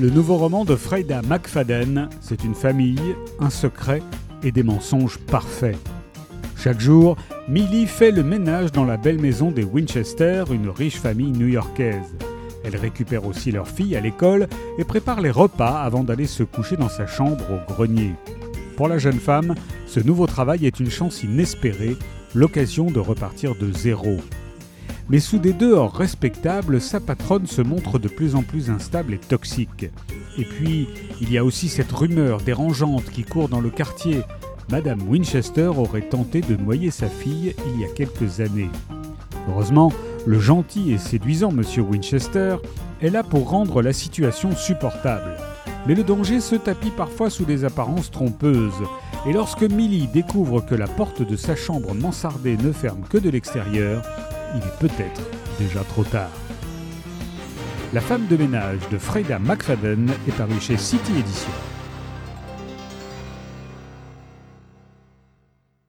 Le nouveau roman de Freda McFadden, c'est une famille, un secret et des mensonges parfaits. Chaque jour, Millie fait le ménage dans la belle maison des Winchester, une riche famille new-yorkaise. Elle récupère aussi leur fille à l'école et prépare les repas avant d'aller se coucher dans sa chambre au grenier. Pour la jeune femme, ce nouveau travail est une chance inespérée, l'occasion de repartir de zéro. Mais sous des dehors respectables, sa patronne se montre de plus en plus instable et toxique. Et puis, il y a aussi cette rumeur dérangeante qui court dans le quartier. Madame Winchester aurait tenté de noyer sa fille il y a quelques années. Heureusement, le gentil et séduisant monsieur Winchester est là pour rendre la situation supportable. Mais le danger se tapit parfois sous des apparences trompeuses. Et lorsque Millie découvre que la porte de sa chambre mansardée ne ferme que de l'extérieur, il est peut-être déjà trop tard. La femme de ménage de Freda McFadden est parue chez City Edition.